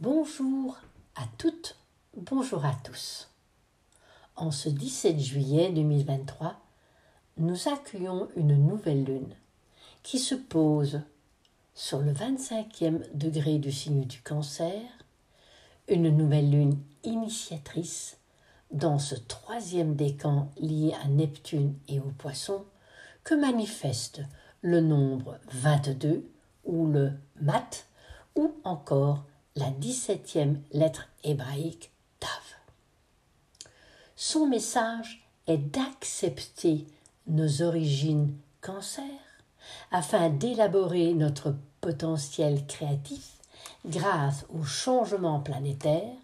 Bonjour à toutes, bonjour à tous. En ce 17 juillet 2023, nous accueillons une nouvelle lune qui se pose sur le 25e degré du signe du cancer, une nouvelle lune initiatrice dans ce troisième décan lié à Neptune et aux poissons que manifeste le nombre 22 ou le mat ou encore la 17e lettre hébraïque Tav. Son message est d'accepter nos origines cancer afin d'élaborer notre potentiel créatif grâce au changement planétaire,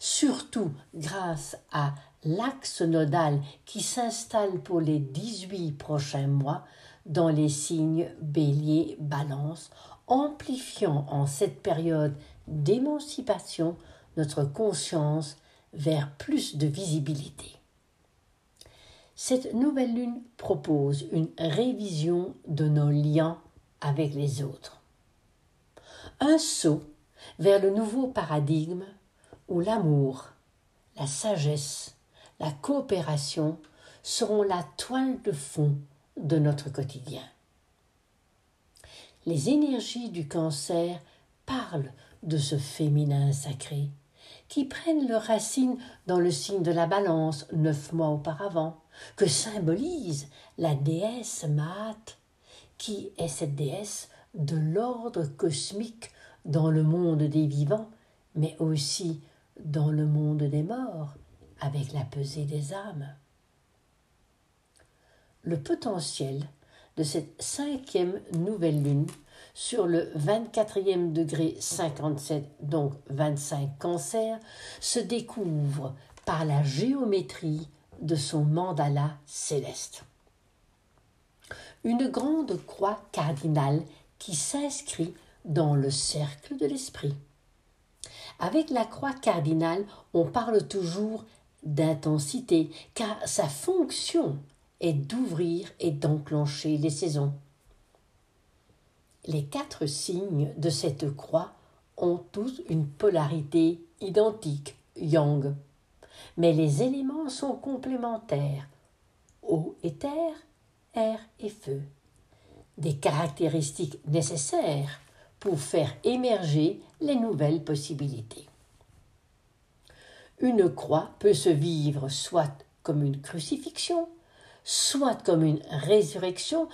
surtout grâce à l'axe nodal qui s'installe pour les 18 prochains mois dans les signes bélier, balance, amplifiant en cette période d'émancipation notre conscience vers plus de visibilité. Cette nouvelle lune propose une révision de nos liens avec les autres. Un saut vers le nouveau paradigme où l'amour, la sagesse, la coopération seront la toile de fond de notre quotidien. Les énergies du cancer parlent de ce féminin sacré, qui prennent leurs racines dans le signe de la balance neuf mois auparavant, que symbolise la déesse Maat, qui est cette déesse de l'ordre cosmique dans le monde des vivants, mais aussi dans le monde des morts, avec la pesée des âmes. Le potentiel de cette cinquième nouvelle lune sur le 24e degré 57, donc 25 cancer, se découvre par la géométrie de son mandala céleste. Une grande croix cardinale qui s'inscrit dans le cercle de l'esprit. Avec la croix cardinale, on parle toujours d'intensité, car sa fonction est d'ouvrir et d'enclencher les saisons. Les quatre signes de cette croix ont tous une polarité identique, yang. Mais les éléments sont complémentaires, eau et terre, air et feu. Des caractéristiques nécessaires pour faire émerger les nouvelles possibilités. Une croix peut se vivre soit comme une crucifixion, soit comme une résurrection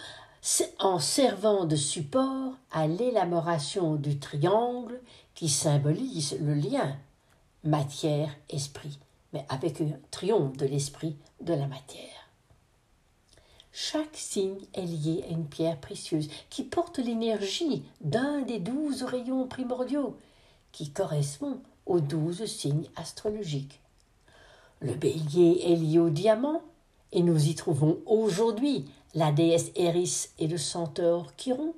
en servant de support à l'élaboration du triangle qui symbolise le lien matière-esprit, mais avec un triomphe de l'esprit de la matière. Chaque signe est lié à une pierre précieuse qui porte l'énergie d'un des douze rayons primordiaux qui correspond aux douze signes astrologiques. Le bélier est lié au diamant et nous y trouvons aujourd'hui la déesse Eris et le centaure Chiron.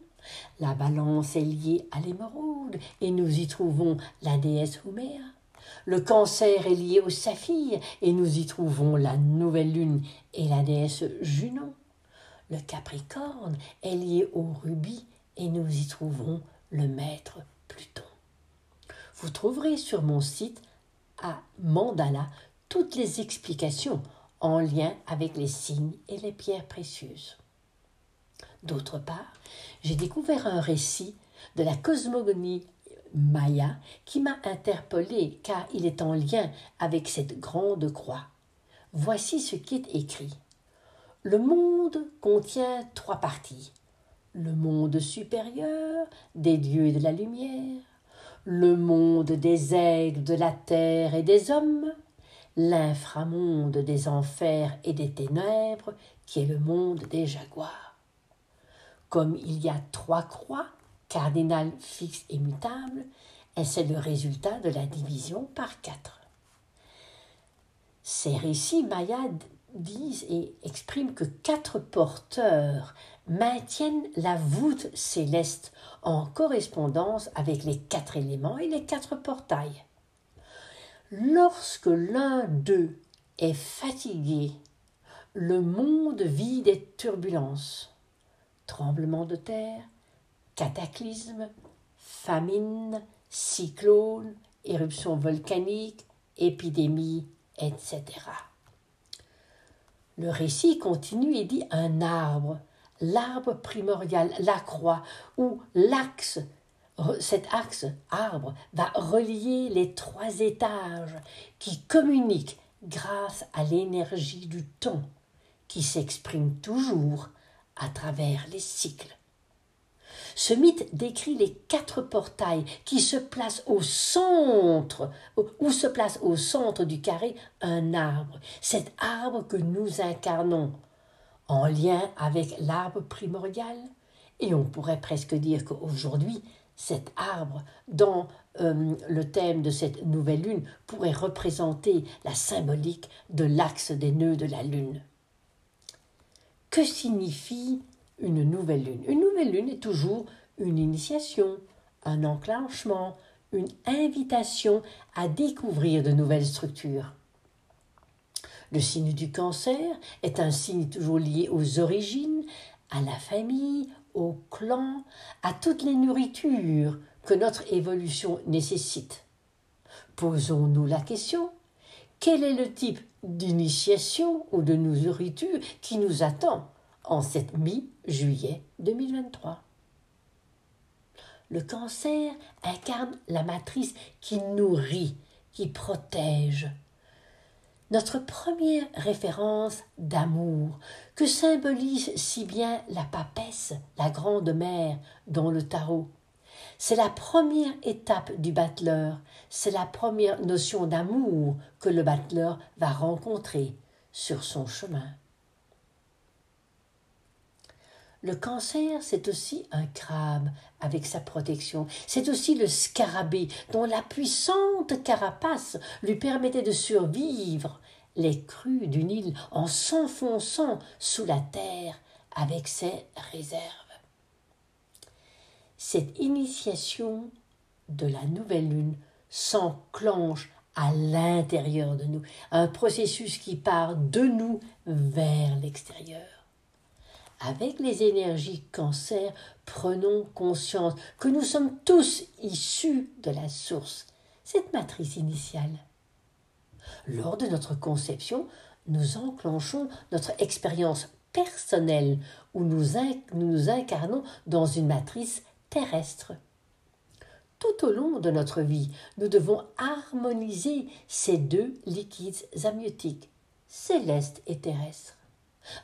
La balance est liée à l'émeraude et nous y trouvons la déesse Huméa. Le cancer est lié au saphir et nous y trouvons la nouvelle lune et la déesse Junon. Le capricorne est lié au rubis et nous y trouvons le maître Pluton. Vous trouverez sur mon site à Mandala toutes les explications en lien avec les signes et les pierres précieuses. D'autre part, j'ai découvert un récit de la cosmogonie maya qui m'a interpellé car il est en lien avec cette grande croix. Voici ce qui est écrit. Le monde contient trois parties. Le monde supérieur des dieux et de la lumière, le monde des aigles, de la terre et des hommes, l'inframonde des enfers et des ténèbres, qui est le monde des jaguars. Comme il y a trois croix, cardinales fixes et mutables, et c'est le résultat de la division par quatre. Ces récits mayas disent et expriment que quatre porteurs maintiennent la voûte céleste en correspondance avec les quatre éléments et les quatre portails. Lorsque l'un d'eux est fatigué, le monde vit des turbulences, tremblements de terre, cataclysmes, famines, cyclones, éruptions volcaniques, épidémies, etc. Le récit continue et dit un arbre, l'arbre primordial, la croix, ou l'axe, cet axe, arbre, va relier les trois étages qui communiquent grâce à l'énergie du temps qui s'exprime toujours à travers les cycles. Ce mythe décrit les quatre portails qui se placent au centre, où se place au centre du carré un arbre, cet arbre que nous incarnons, en lien avec l'arbre primordial. Et on pourrait presque dire qu'aujourd'hui, cet arbre, dans euh, le thème de cette nouvelle lune, pourrait représenter la symbolique de l'axe des nœuds de la lune. Que signifie une nouvelle lune? Une nouvelle lune est toujours une initiation, un enclenchement, une invitation à découvrir de nouvelles structures. Le signe du cancer est un signe toujours lié aux origines, à la famille, au clan, à toutes les nourritures que notre évolution nécessite. Posons-nous la question quel est le type d'initiation ou de nourriture qui nous attend en cette mi-juillet 2023 Le cancer incarne la matrice qui nourrit, qui protège, notre première référence d'amour, que symbolise si bien la papesse, la grande mère, dans le tarot. C'est la première étape du battleur, c'est la première notion d'amour que le battleur va rencontrer sur son chemin. Le cancer, c'est aussi un crabe avec sa protection. C'est aussi le scarabée dont la puissante carapace lui permettait de survivre les crues du Nil en s'enfonçant sous la terre avec ses réserves. Cette initiation de la nouvelle lune s'enclenche à l'intérieur de nous, un processus qui part de nous vers l'extérieur. Avec les énergies cancer, prenons conscience que nous sommes tous issus de la source, cette matrice initiale. Lors de notre conception, nous enclenchons notre expérience personnelle où nous, nous incarnons dans une matrice terrestre. Tout au long de notre vie, nous devons harmoniser ces deux liquides amniotiques, célestes et terrestres.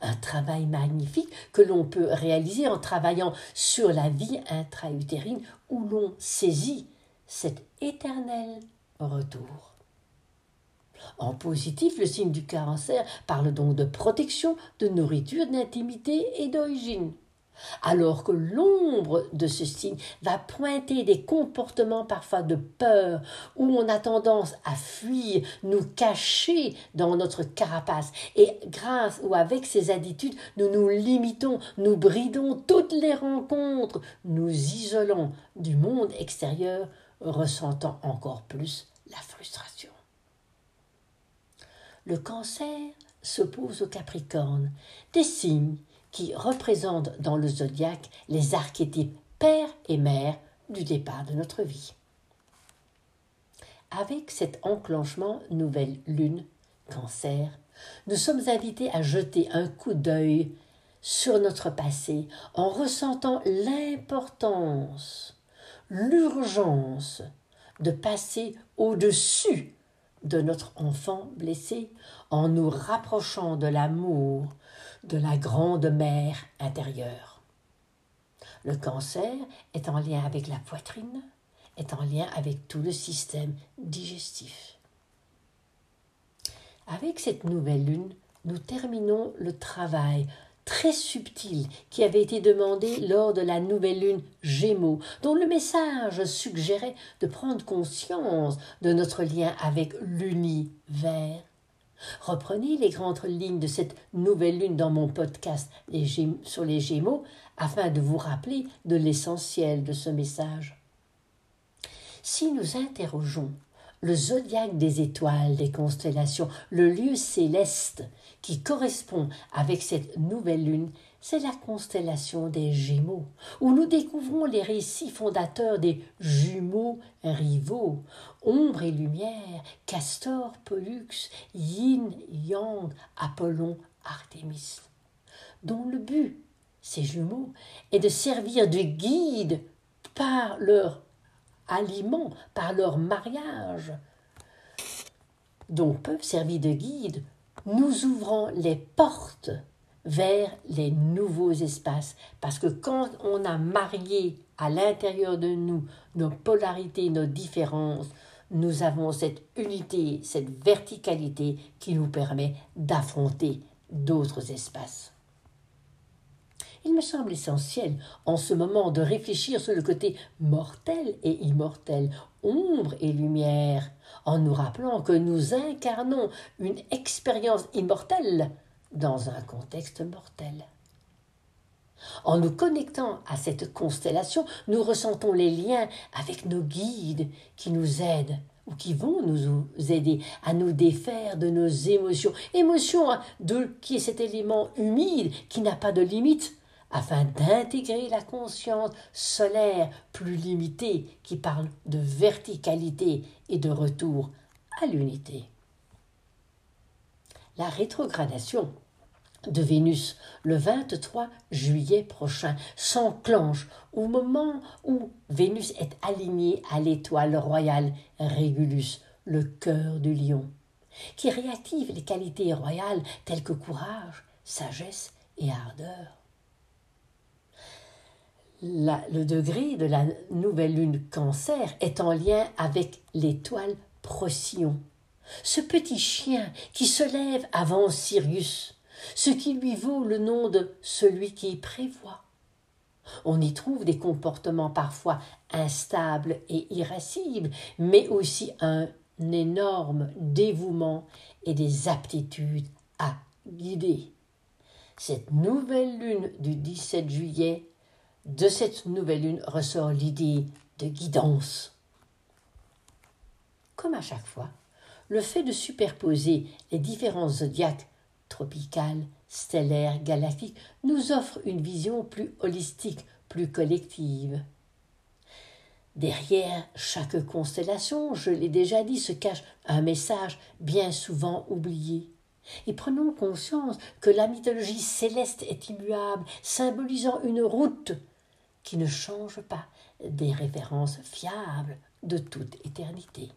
Un travail magnifique que l'on peut réaliser en travaillant sur la vie intra-utérine où l'on saisit cet éternel retour. En positif, le signe du cancer parle donc de protection, de nourriture, d'intimité et d'origine alors que l'ombre de ce signe va pointer des comportements parfois de peur, où on a tendance à fuir, nous cacher dans notre carapace, et grâce ou avec ces attitudes, nous nous limitons, nous bridons toutes les rencontres, nous isolons du monde extérieur, ressentant encore plus la frustration. Le cancer s'oppose au capricorne, des signes qui représentent dans le zodiaque les archétypes père et mère du départ de notre vie. Avec cet enclenchement nouvelle lune, cancer, nous sommes invités à jeter un coup d'œil sur notre passé en ressentant l'importance, l'urgence de passer au-dessus de notre enfant blessé en nous rapprochant de l'amour de la grande mère intérieure. Le cancer est en lien avec la poitrine, est en lien avec tout le système digestif. Avec cette nouvelle lune, nous terminons le travail très subtil qui avait été demandé lors de la nouvelle lune Gémeaux, dont le message suggérait de prendre conscience de notre lien avec l'univers. Reprenez les grandes lignes de cette nouvelle lune dans mon podcast sur les Gémeaux afin de vous rappeler de l'essentiel de ce message. Si nous interrogeons le zodiaque des étoiles, des constellations, le lieu céleste qui correspond avec cette nouvelle lune, c'est la constellation des Gémeaux, où nous découvrons les récits fondateurs des jumeaux rivaux, ombre et lumière, Castor, Pollux, Yin, Yang, Apollon, Artémis, dont le but, ces jumeaux, est de servir de guide par leur aliment, par leur mariage, donc peuvent servir de guide, nous ouvrant les portes vers les nouveaux espaces. Parce que quand on a marié à l'intérieur de nous nos polarités, nos différences, nous avons cette unité, cette verticalité qui nous permet d'affronter d'autres espaces. Il me semble essentiel en ce moment de réfléchir sur le côté mortel et immortel, ombre et lumière, en nous rappelant que nous incarnons une expérience immortelle dans un contexte mortel. En nous connectant à cette constellation, nous ressentons les liens avec nos guides qui nous aident ou qui vont nous aider à nous défaire de nos émotions. Émotions hein, de qui est cet élément humide qui n'a pas de limite afin d'intégrer la conscience solaire plus limitée qui parle de verticalité et de retour à l'unité. La rétrogradation de Vénus le 23 juillet prochain s'enclenche au moment où Vénus est alignée à l'étoile royale Régulus, le cœur du lion, qui réactive les qualités royales telles que courage, sagesse et ardeur. Le degré de la nouvelle lune cancer est en lien avec l'étoile Procyon, ce petit chien qui se lève avant Sirius, ce qui lui vaut le nom de celui qui prévoit. On y trouve des comportements parfois instables et irascibles, mais aussi un énorme dévouement et des aptitudes à guider. Cette nouvelle lune du 17 juillet de cette nouvelle lune ressort l'idée de guidance. Comme à chaque fois, le fait de superposer les différents zodiaques tropicales, stellaires, galactiques nous offre une vision plus holistique, plus collective. Derrière chaque constellation, je l'ai déjà dit, se cache un message bien souvent oublié. Et prenons conscience que la mythologie céleste est immuable, symbolisant une route qui ne change pas, des références fiables de toute éternité.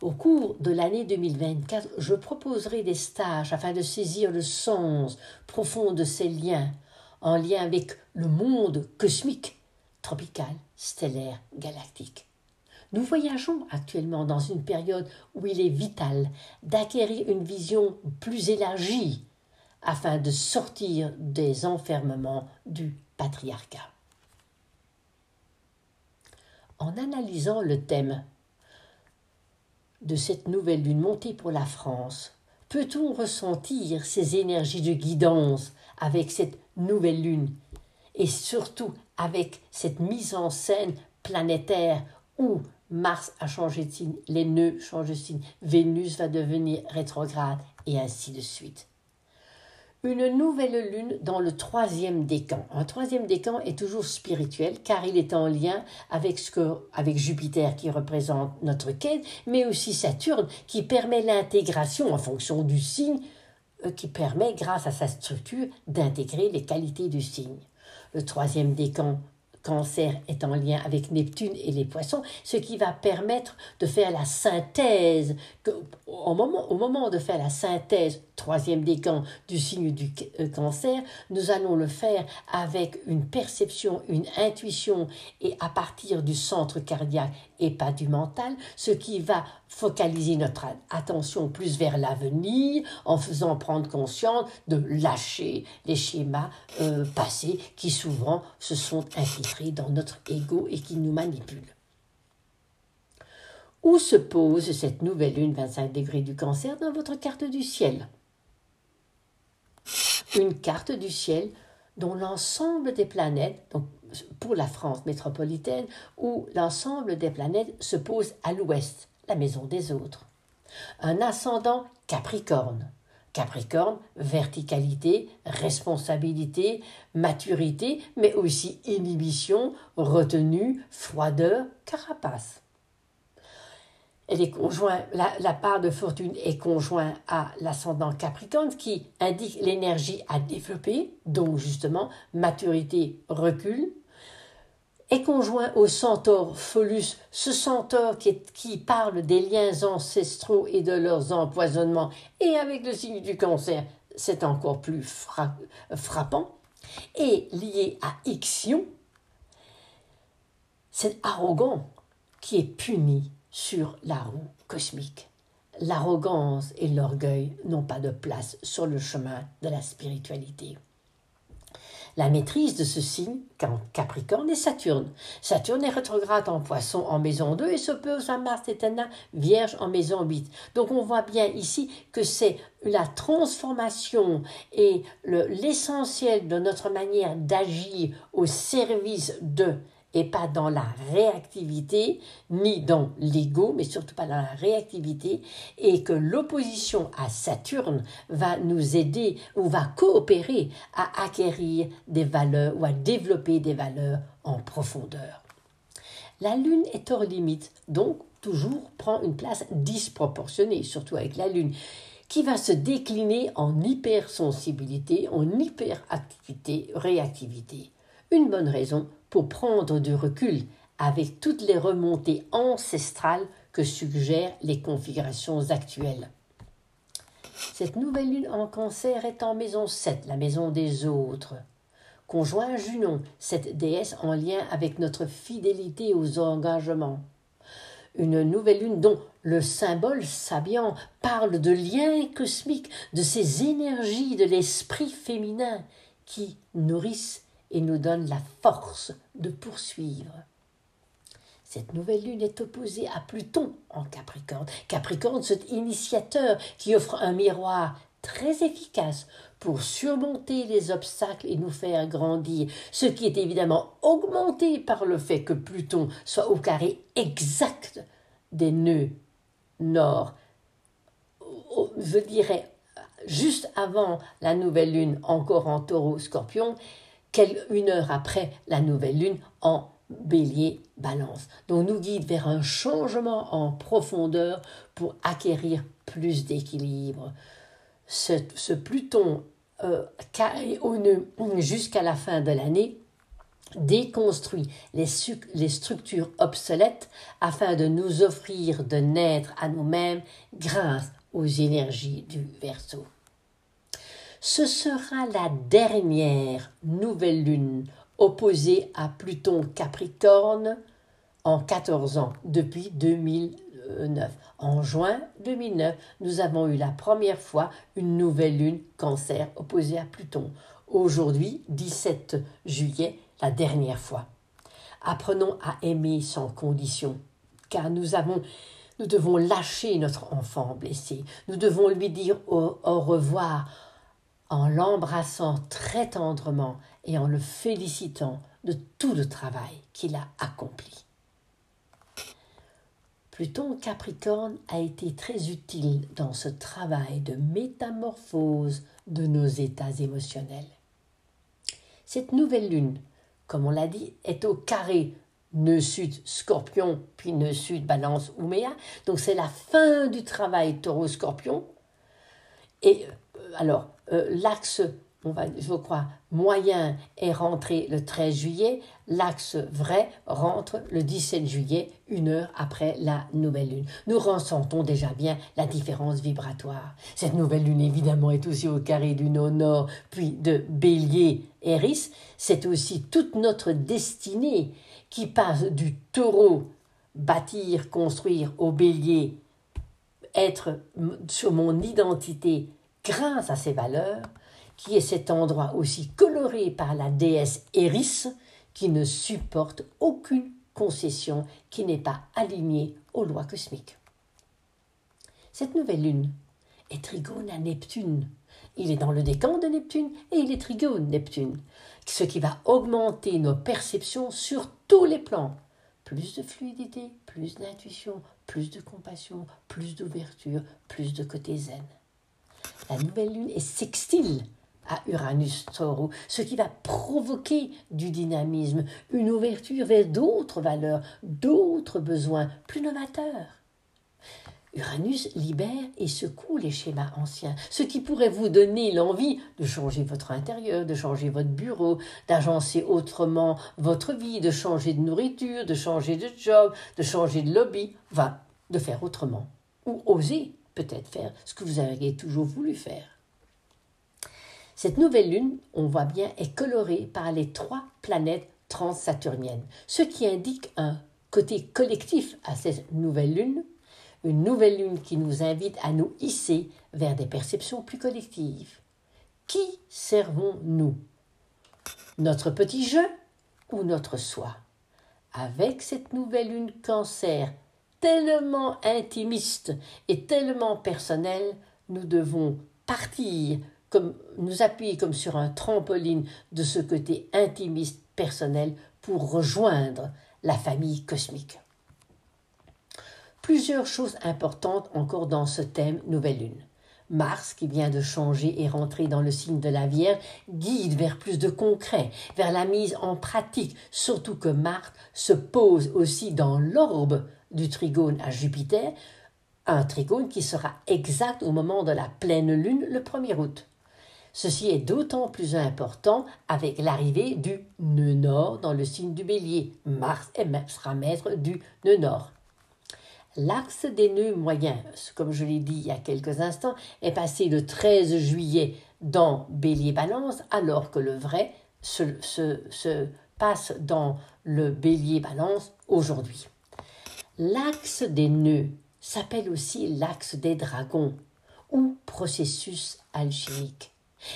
Au cours de l'année 2024, je proposerai des stages afin de saisir le sens profond de ces liens, en lien avec le monde cosmique, tropical, stellaire, galactique. Nous voyageons actuellement dans une période où il est vital d'acquérir une vision plus élargie afin de sortir des enfermements du patriarcat. En analysant le thème de cette nouvelle lune montée pour la France, peut-on ressentir ces énergies de guidance avec cette nouvelle lune et surtout avec cette mise en scène planétaire où Mars a changé de signe, les nœuds changent de signe, Vénus va devenir rétrograde et ainsi de suite? Une nouvelle lune dans le troisième décan. Un troisième décan est toujours spirituel car il est en lien avec, ce que, avec Jupiter qui représente notre quête, mais aussi Saturne qui permet l'intégration en fonction du signe, euh, qui permet, grâce à sa structure, d'intégrer les qualités du signe. Le troisième décan Cancer est en lien avec Neptune et les poissons, ce qui va permettre de faire la synthèse. Que, au, moment, au moment de faire la synthèse, troisième décan du signe du euh, cancer, nous allons le faire avec une perception, une intuition et à partir du centre cardiaque et pas du mental, ce qui va focaliser notre attention plus vers l'avenir en faisant prendre conscience de lâcher les schémas euh, passés qui souvent se sont infiltrés dans notre ego et qui nous manipulent. Où se pose cette nouvelle lune 25 degrés du cancer dans votre carte du ciel? Une carte du ciel dont l'ensemble des planètes, donc pour la France métropolitaine, où l'ensemble des planètes se pose à l'ouest, la maison des autres. Un ascendant Capricorne, Capricorne, verticalité, responsabilité, maturité, mais aussi inhibition, retenue, froideur, carapace. La, part de fortune est conjointe à l'ascendant Capricorne qui indique l'énergie à développer, donc justement maturité, recul, est conjoint au centaure Pholus, ce centaure qui, parle des liens ancestraux et de leurs empoisonnements, et avec le signe du cancer, c'est encore plus frappant, et lié à Ixion, c'est arrogant qui est puni sur la roue cosmique. L'arrogance et l'orgueil n'ont pas de place sur le chemin de la spiritualité. La maîtrise de ce signe, Capricorne, est Saturne. Saturne est rétrograde en poisson en maison 2 et s'oppose à Mars et Vierge en maison 8. Donc on voit bien ici que c'est la transformation et l'essentiel de notre manière d'agir au service de et pas dans la réactivité, ni dans l'ego, mais surtout pas dans la réactivité, et que l'opposition à Saturne va nous aider ou va coopérer à acquérir des valeurs ou à développer des valeurs en profondeur. La Lune est hors limite, donc toujours prend une place disproportionnée, surtout avec la Lune qui va se décliner en hypersensibilité, en hyperactivité, réactivité. Une bonne raison pour prendre du recul avec toutes les remontées ancestrales que suggèrent les configurations actuelles. Cette nouvelle lune en cancer est en maison 7, la maison des autres. Conjoint Junon, cette déesse en lien avec notre fidélité aux engagements. Une nouvelle lune dont le symbole sabian parle de liens cosmiques, de ces énergies de l'esprit féminin qui nourrissent et nous donne la force de poursuivre. Cette nouvelle lune est opposée à Pluton en Capricorne. Capricorne, cet initiateur qui offre un miroir très efficace pour surmonter les obstacles et nous faire grandir, ce qui est évidemment augmenté par le fait que Pluton soit au carré exact des nœuds nord, je dirais juste avant la nouvelle lune encore en taureau scorpion une heure après la nouvelle lune en bélier balance. Donc nous guide vers un changement en profondeur pour acquérir plus d'équilibre. Ce, Pluton euh, jusqu'à la fin de l'année déconstruit les, les, structures obsolètes afin de nous offrir de naître à nous-mêmes grâce aux énergies du Verseau. Ce sera la dernière nouvelle lune opposée à Pluton Capricorne en 14 ans, depuis 2009. En juin 2009, nous avons eu la première fois une nouvelle lune cancer opposée à Pluton. Aujourd'hui, 17 juillet, la dernière fois. Apprenons à aimer sans condition, car nous avons nous devons lâcher notre enfant blessé. Nous devons lui dire au, au revoir en l'embrassant très tendrement et en le félicitant de tout le travail qu'il a accompli. Pluton Capricorne a été très utile dans ce travail de métamorphose de nos états émotionnels. Cette nouvelle lune, comme on l'a dit, est au carré nœud sud scorpion, puis nœud sud balance ouméa. Donc c'est la fin du travail taureau scorpion. Et euh, alors, euh, l'axe, on va, je crois, moyen est rentré le 13 juillet, l'axe vrai rentre le 17 juillet, une heure après la nouvelle lune. Nous ressentons déjà bien la différence vibratoire. Cette nouvelle lune, évidemment, est aussi au carré du nord, puis de bélier, Eris. C'est aussi toute notre destinée qui passe du taureau, bâtir, construire, au bélier, être sur mon identité grâce à ces valeurs, qui est cet endroit aussi coloré par la déesse Eris, qui ne supporte aucune concession qui n'est pas alignée aux lois cosmiques. Cette nouvelle lune est trigone à Neptune. Il est dans le décan de Neptune et il est trigone Neptune, ce qui va augmenter nos perceptions sur tous les plans. Plus de fluidité, plus d'intuition, plus de compassion, plus d'ouverture, plus de côté zen. La nouvelle lune est sextile à Uranus Taureau, ce qui va provoquer du dynamisme, une ouverture vers d'autres valeurs, d'autres besoins plus novateurs. Uranus libère et secoue les schémas anciens, ce qui pourrait vous donner l'envie de changer votre intérieur, de changer votre bureau, d'agencer autrement votre vie, de changer de nourriture, de changer de job, de changer de lobby, enfin, de faire autrement. Ou oser peut-être faire ce que vous avez toujours voulu faire. Cette nouvelle lune, on voit bien, est colorée par les trois planètes transsaturniennes, ce qui indique un côté collectif à cette nouvelle lune, une nouvelle lune qui nous invite à nous hisser vers des perceptions plus collectives. Qui servons-nous? Notre petit jeu ou notre soi? Avec cette nouvelle lune cancer tellement intimiste et tellement personnelle, nous devons partir nous appuyer comme sur un trampoline de ce côté intimiste personnel pour rejoindre la famille cosmique. Plusieurs choses importantes encore dans ce thème Nouvelle Lune. Mars, qui vient de changer et rentrer dans le signe de la Vierge, guide vers plus de concret, vers la mise en pratique, surtout que Mars se pose aussi dans l'orbe du trigone à Jupiter, un trigone qui sera exact au moment de la pleine lune le 1er août. Ceci est d'autant plus important avec l'arrivée du nœud nord dans le signe du bélier. Mars sera maître du nœud nord. L'axe des nœuds moyens, comme je l'ai dit il y a quelques instants, est passé le 13 juillet dans Bélier Balance, alors que le vrai se, se passe dans le Bélier Balance aujourd'hui. L'axe des nœuds s'appelle aussi l'axe des dragons ou processus alchimique.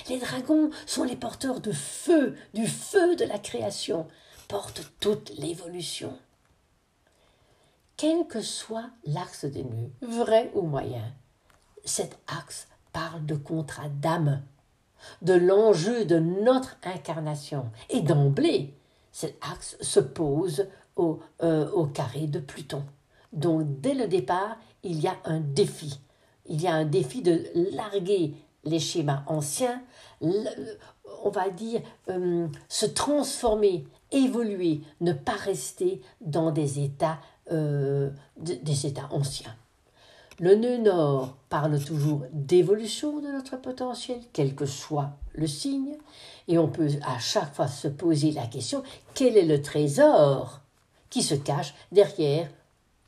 Les dragons sont les porteurs de feu, du feu de la création, portent toute l'évolution quel que soit l'axe des nœuds, vrai ou moyen. Cet axe parle de contrat d'âme, de l'enjeu de notre incarnation. Et d'emblée, cet axe se pose au, euh, au carré de Pluton. Donc dès le départ, il y a un défi. Il y a un défi de larguer les schémas anciens, on va dire, euh, se transformer, évoluer, ne pas rester dans des états euh, des États anciens. Le nœud nord parle toujours d'évolution de notre potentiel, quel que soit le signe, et on peut à chaque fois se poser la question quel est le trésor qui se cache derrière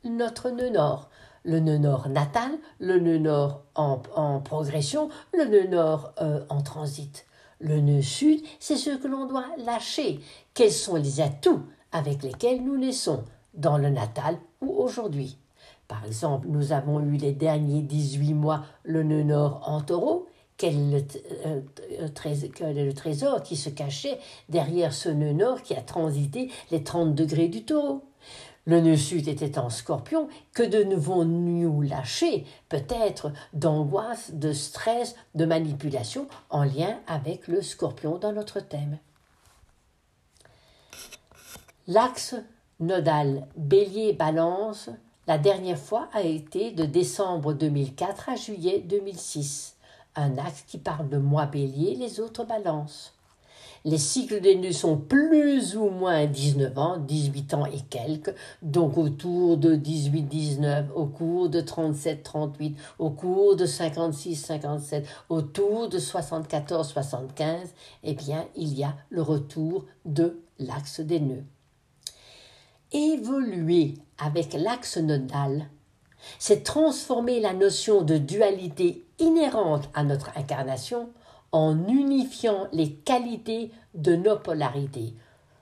notre nœud nord Le nœud nord natal, le nœud nord en, progression, le nœud nord euh, en transit. Le nœud sud, c'est ce que l'on doit lâcher. Quels sont les atouts avec lesquels nous naissons dans le natal ou aujourd'hui? Par exemple, nous avons eu les derniers 18 mois le nœud nord en taureau. Quel est, le, euh, le trésor qui se cachait derrière ce nœud nord qui a transité les 30 degrés du taureau le nœud sud était en scorpion, que devons-nous lâcher Peut-être d'angoisse, de stress, de manipulation en lien avec le scorpion dans notre thème? L'axe Nodal Bélier-Balance, la dernière fois a été de décembre 2004 à juillet 2006. Un axe qui parle de moi Bélier, les autres Balances. Les cycles des nœuds sont plus ou moins 19 ans, 18 ans et quelques, donc autour de 18-19, au cours de 37-38, au cours de 56-57, autour de 74-75, eh bien, il y a le retour de l'axe des nœuds évoluer avec l'axe nodal, c'est transformer la notion de dualité inhérente à notre incarnation en unifiant les qualités de nos polarités,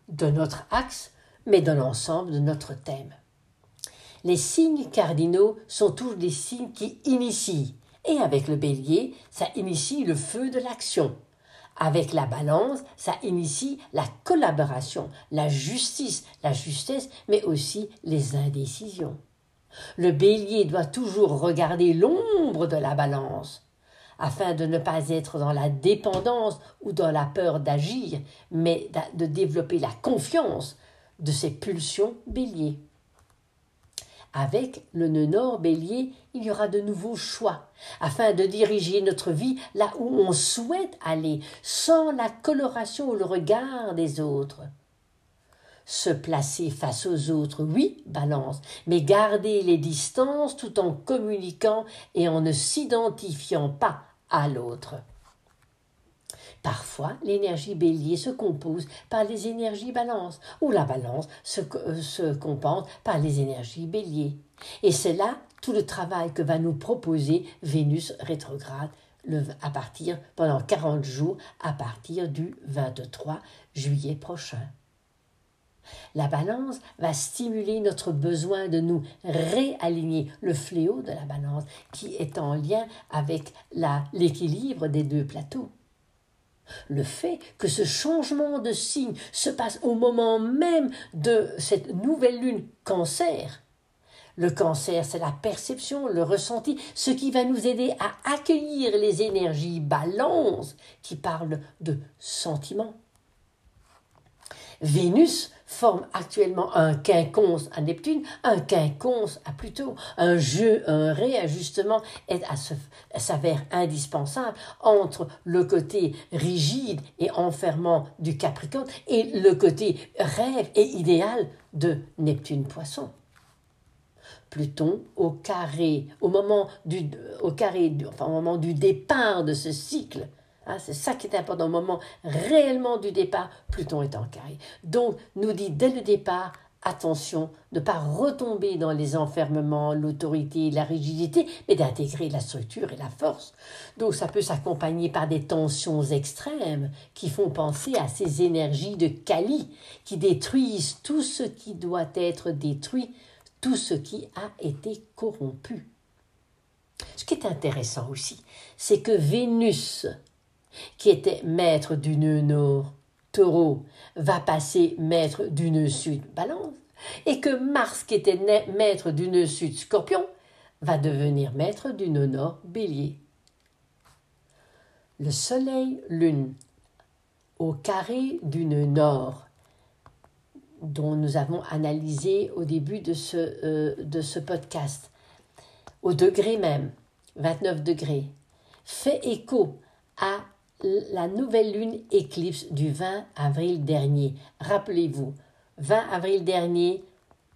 de notre axe, mais de l'ensemble de notre thème. Les signes cardinaux sont tous des signes qui initient, et avec le bélier, ça initie le feu de l'action, avec la balance, ça initie la collaboration, la justice, la justesse, mais aussi les indécisions. Le bélier doit toujours regarder l'ombre de la balance, afin de ne pas être dans la dépendance ou dans la peur d'agir, mais de développer la confiance de ses pulsions béliers. Avec le nœud nord bélier, il y aura de nouveaux choix, afin de diriger notre vie là où on souhaite aller, sans la coloration ou le regard des autres. Se placer face aux autres, oui, balance, mais garder les distances tout en communiquant et en ne s'identifiant pas à l'autre. Parfois, l'énergie bélier se compose par les énergies balance, ou la balance se, euh, se compense par les énergies bélier. Et c'est là tout le travail que va nous proposer Vénus rétrograde à partir pendant 40 jours à partir du 23 juillet prochain. La balance va stimuler notre besoin de nous réaligner, le fléau de la balance qui est en lien avec l'équilibre des deux plateaux. Le fait que ce changement de signe se passe au moment même de cette nouvelle lune cancer, le cancer, c'est la perception, le ressenti, ce qui va nous aider à accueillir les énergies balance qui parlent de sentiments. Vénus forme actuellement un quinconce à Neptune, un quinconce à Pluton. Un jeu, un réajustement s'avère indispensable entre le côté rigide et enfermant du Capricorne et le côté rêve et idéal de Neptune Poisson. Pluton au carré, au moment du, au carré, au moment du départ de ce cycle, Hein, c'est ça qui est important. Au moment réellement du départ, Pluton est en carré. Donc, nous dit dès le départ, attention ne pas retomber dans les enfermements, l'autorité, la rigidité, mais d'intégrer la structure et la force. Donc, ça peut s'accompagner par des tensions extrêmes qui font penser à ces énergies de Kali qui détruisent tout ce qui doit être détruit, tout ce qui a été corrompu. Ce qui est intéressant aussi, c'est que Vénus qui était maître du nœud nord, taureau, va passer maître du nœud sud, balance, et que Mars, qui était maître du nœud sud, scorpion, va devenir maître du nœud nord, bélier. Le soleil, lune, au carré du nœud nord, dont nous avons analysé au début de ce, euh, de ce podcast, au degré même, 29 degrés, fait écho à la nouvelle lune éclipse du 20 avril dernier. Rappelez-vous, 20 avril dernier,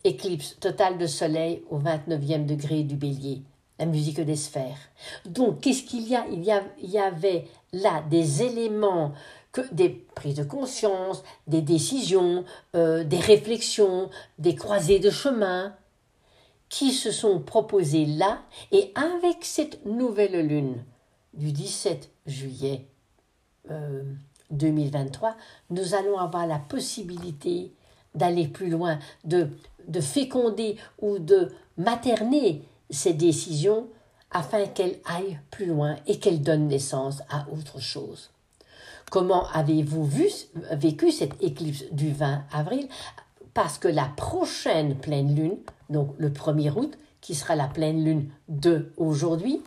éclipse totale de soleil au 29e degré du bélier, la musique des sphères. Donc, qu'est-ce qu'il y a? Il, y avait là des éléments, que, des prises de conscience, des décisions, euh, des réflexions, des croisées de chemin qui se sont proposées là et avec cette nouvelle lune du 17 juillet 2023, euh, nous allons avoir la possibilité d'aller plus loin, de, de féconder ou de materner ces décisions afin qu'elles aillent plus loin et qu'elles donnent naissance à autre chose. Comment avez-vous vécu cette éclipse du 20 avril? Parce que la prochaine pleine lune, donc le 1er août, qui sera la pleine lune de aujourd'hui,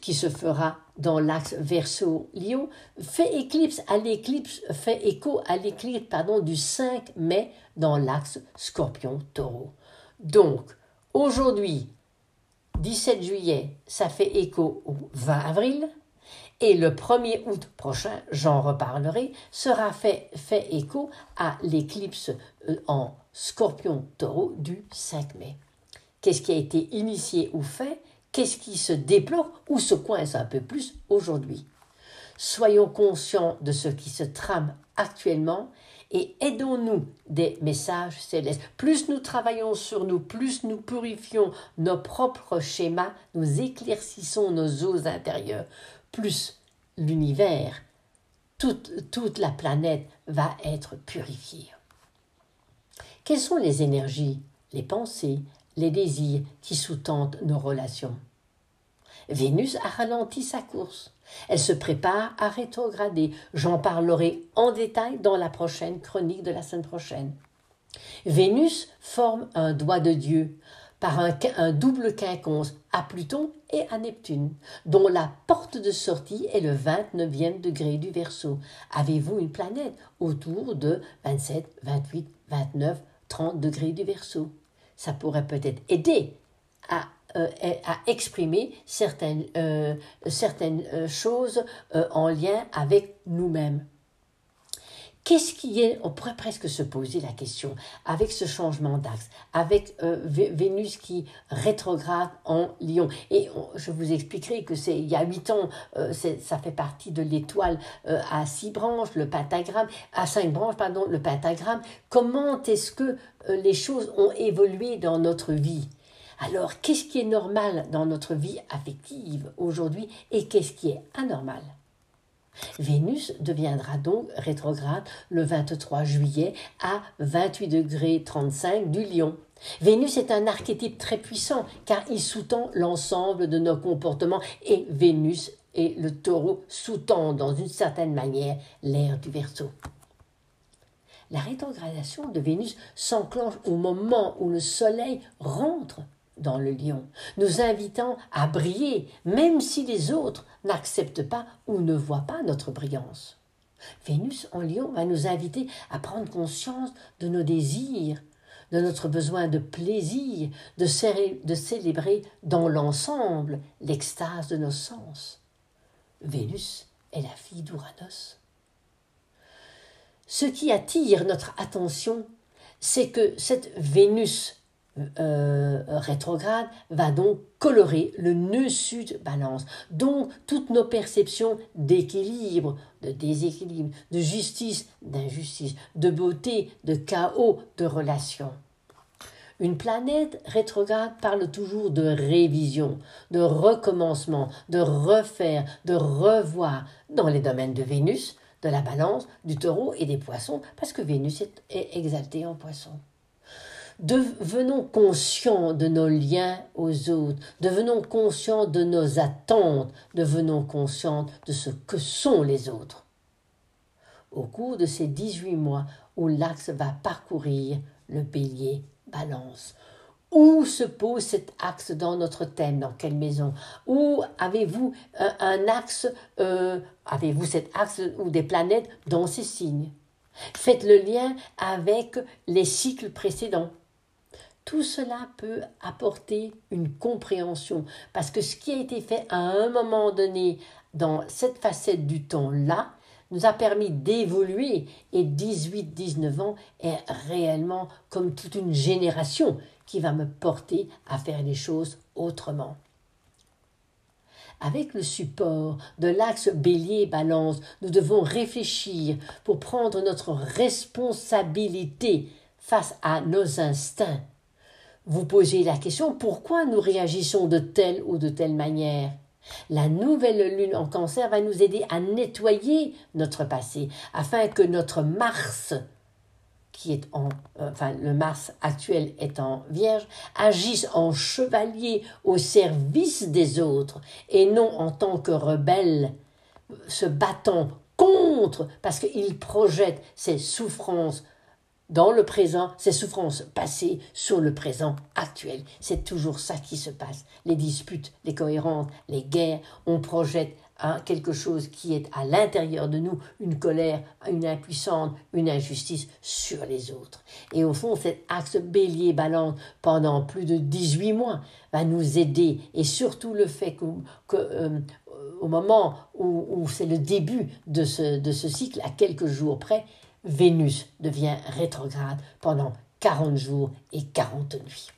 qui se fera dans l'axe Verseau-Lion, fait éclipse à l'éclipse, fait écho à l'éclipse du 5 mai dans l'axe Scorpion-Taureau. Donc, aujourd'hui, 17 juillet, ça fait écho au 20 avril, et le 1er août prochain, j'en reparlerai, sera fait, fait écho à l'éclipse euh, en Scorpion-Taureau du 5 mai. Qu'est-ce qui a été initié ou fait? Qu'est-ce qui se déplore ou se coince un peu plus aujourd'hui? Soyons conscients de ce qui se trame actuellement et aidons-nous des messages célestes. Plus nous travaillons sur nous, plus nous purifions nos propres schémas, nous éclaircissons nos eaux intérieures, plus l'univers, toute, toute la planète va être purifiée. Quelles sont les énergies, les pensées, les désirs qui sous-tendent nos relations. Vénus a ralenti sa course. Elle se prépare à rétrograder. J'en parlerai en détail dans la prochaine chronique de la semaine prochaine. Vénus forme un doigt de Dieu par un, double quinconce à Pluton et à Neptune, dont la porte de sortie est le 29e degré du Verseau. Avez-vous une planète autour de 27, 28, 29, 30 degrés du Verseau? Ça pourrait peut-être aider à, euh, exprimer certaines, euh, euh, choses en lien avec nous-mêmes. Qu'est-ce qui est, on pourrait presque se poser la question, avec ce changement d'axe, avec Vénus qui rétrograde en Lion? Et je vous expliquerai que c'est il y a huit ans, ça fait partie de l'étoile à six branches, le pentagramme, à cinq branches, pardon, le pentagramme. Comment est-ce que les choses ont évolué dans notre vie? Alors, qu'est-ce qui est normal dans notre vie affective aujourd'hui et qu'est-ce qui est anormal? Vénus deviendra donc rétrograde le 23 juillet à 28 degrés 35 du lion. Vénus est un archétype très puissant car il sous-tend l'ensemble de nos comportements et Vénus et le taureau sous-tend dans une certaine manière l'ère du Verseau. La rétrogradation de Vénus s'enclenche au moment où le Soleil rentre dans le lion, nous invitant à briller, même si les autres n'acceptent pas ou ne voient pas notre brillance. Vénus en lion va nous inviter à prendre conscience de nos désirs, de notre besoin de plaisir, de, de célébrer dans l'ensemble l'extase de nos sens. Vénus est la fille d'Uranos. Ce qui attire notre attention, c'est que cette Vénus euh, rétrograde va donc colorer le nœud sud balance. Donc toutes nos perceptions d'équilibre, de déséquilibre, de justice, d'injustice, de beauté, de chaos, de relation. Une planète rétrograde parle toujours de révision, de recommencement, de refaire, de revoir dans les domaines de Vénus, de la balance, du taureau et des poissons, parce que Vénus est, exaltée en poisson. Devenons conscients de nos liens aux autres, devenons conscients de nos attentes, devenons conscients de ce que sont les autres. Au cours de ces 18 mois où l'axe va parcourir le bélier balance, où se pose cet axe dans notre thème? Dans quelle maison? Où avez-vous un, axe euh, Avez-vous cet axe ou des planètes dans ces signes? Faites le lien avec les cycles précédents tout cela peut apporter une compréhension parce que ce qui a été fait à un moment donné dans cette facette du temps-là nous a permis d'évoluer et 18-19 ans est réellement comme toute une génération qui va me porter à faire les choses autrement. Avec le support de l'axe bélier-balance, nous devons réfléchir pour prendre notre responsabilité face à nos instincts vous posez la question pourquoi nous réagissons de telle ou de telle manière? La nouvelle lune en cancer va nous aider à nettoyer notre passé afin que notre Mars, qui est en, enfin le Mars actuel est en Vierge, agisse en chevalier au service des autres et non en tant que rebelle se battant contre parce qu'il projette ses souffrances dans le présent, ces souffrances passées sur le présent actuel. C'est toujours ça qui se passe. Les disputes, les cohérences, les guerres, on projette quelque chose qui est à l'intérieur de nous, une colère, une impuissance, une injustice sur les autres. Et au fond, cet axe bélier-balance pendant plus de 18 mois va nous aider. Et surtout le fait que, euh, au moment où, c'est le début de ce cycle, à quelques jours près, Vénus devient rétrograde pendant 40 jours et 40 nuits.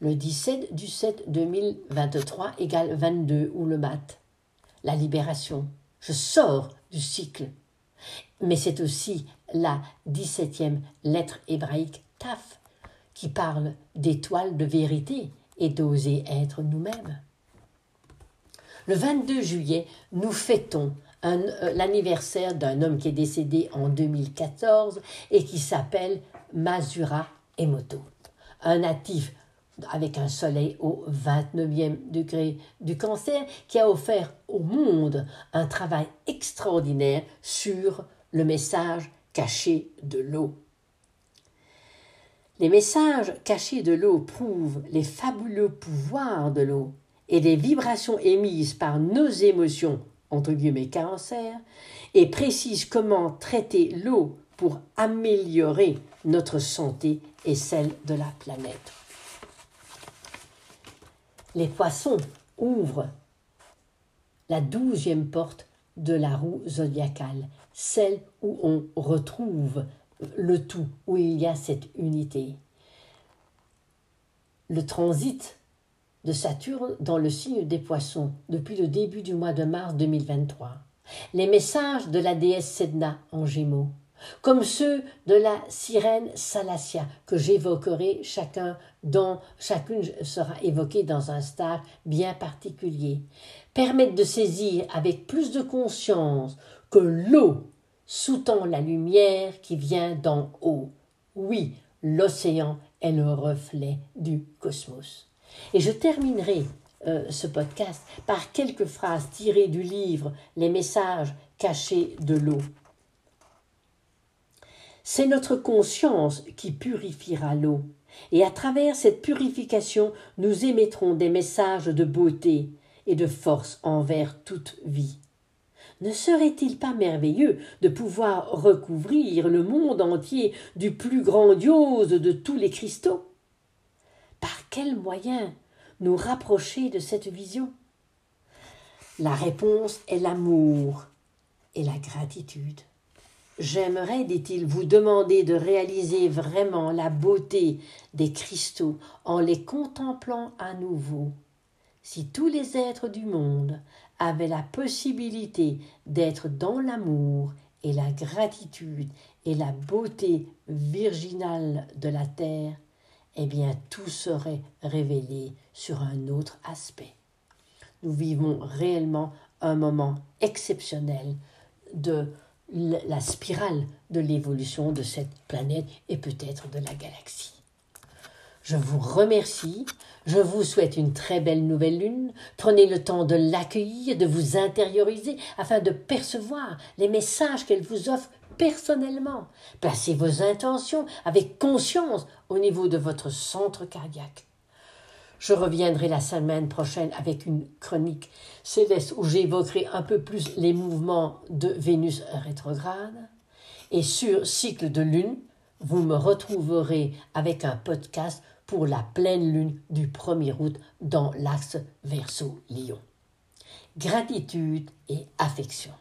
Le 17 du 7 2023 égale 22 ou le mat. La libération. Je sors du cycle. Mais c'est aussi la 17e lettre hébraïque Taf qui parle d'étoile de vérité et d'oser être nous-mêmes. Le 22 juillet, nous fêtons l'anniversaire d'un homme qui est décédé en 2014 et qui s'appelle Masura Emoto, un natif avec un soleil au 29e degré du cancer qui a offert au monde un travail extraordinaire sur le message caché de l'eau. Les messages cachés de l'eau prouvent les fabuleux pouvoirs de l'eau et les vibrations émises par nos émotions entre guillemets cancer, et précise comment traiter l'eau pour améliorer notre santé et celle de la planète. Les poissons ouvrent la douzième porte de la roue zodiacale, celle où on retrouve le tout, où il y a cette unité. Le transit de Saturne dans le signe des poissons depuis le début du mois de mars 2023. Les messages de la déesse Sedna en Gémeaux, comme ceux de la sirène Salacia que j'évoquerai chacun dont chacune sera évoquée dans un stade bien particulier, permettent de saisir avec plus de conscience que l'eau sous-tend la lumière qui vient d'en haut. Oui, l'océan est le reflet du cosmos. Et je terminerai euh, ce podcast par quelques phrases tirées du livre Les messages cachés de l'eau. C'est notre conscience qui purifiera l'eau, et à travers cette purification nous émettrons des messages de beauté et de force envers toute vie. Ne serait-il pas merveilleux de pouvoir recouvrir le monde entier du plus grandiose de tous les cristaux? Par quel moyen nous rapprocher de cette vision? La réponse est l'amour et la gratitude. J'aimerais, dit-il, vous demander de réaliser vraiment la beauté des cristaux en les contemplant à nouveau. Si tous les êtres du monde avaient la possibilité d'être dans l'amour et la gratitude et la beauté virginale de la terre, eh bien tout serait révélé sur un autre aspect. Nous vivons réellement un moment exceptionnel de la spirale de l'évolution de cette planète et peut-être de la galaxie. Je vous remercie, je vous souhaite une très belle nouvelle lune, prenez le temps de l'accueillir, de vous intérioriser afin de percevoir les messages qu'elle vous offre personnellement. Placez vos intentions avec conscience au niveau de votre centre cardiaque. Je reviendrai la semaine prochaine avec une chronique céleste où j'évoquerai un peu plus les mouvements de Vénus rétrograde. Et sur cycle de lune, vous me retrouverez avec un podcast pour la pleine lune du 1er août dans l'axe Verseau-Lion. Gratitude et affection.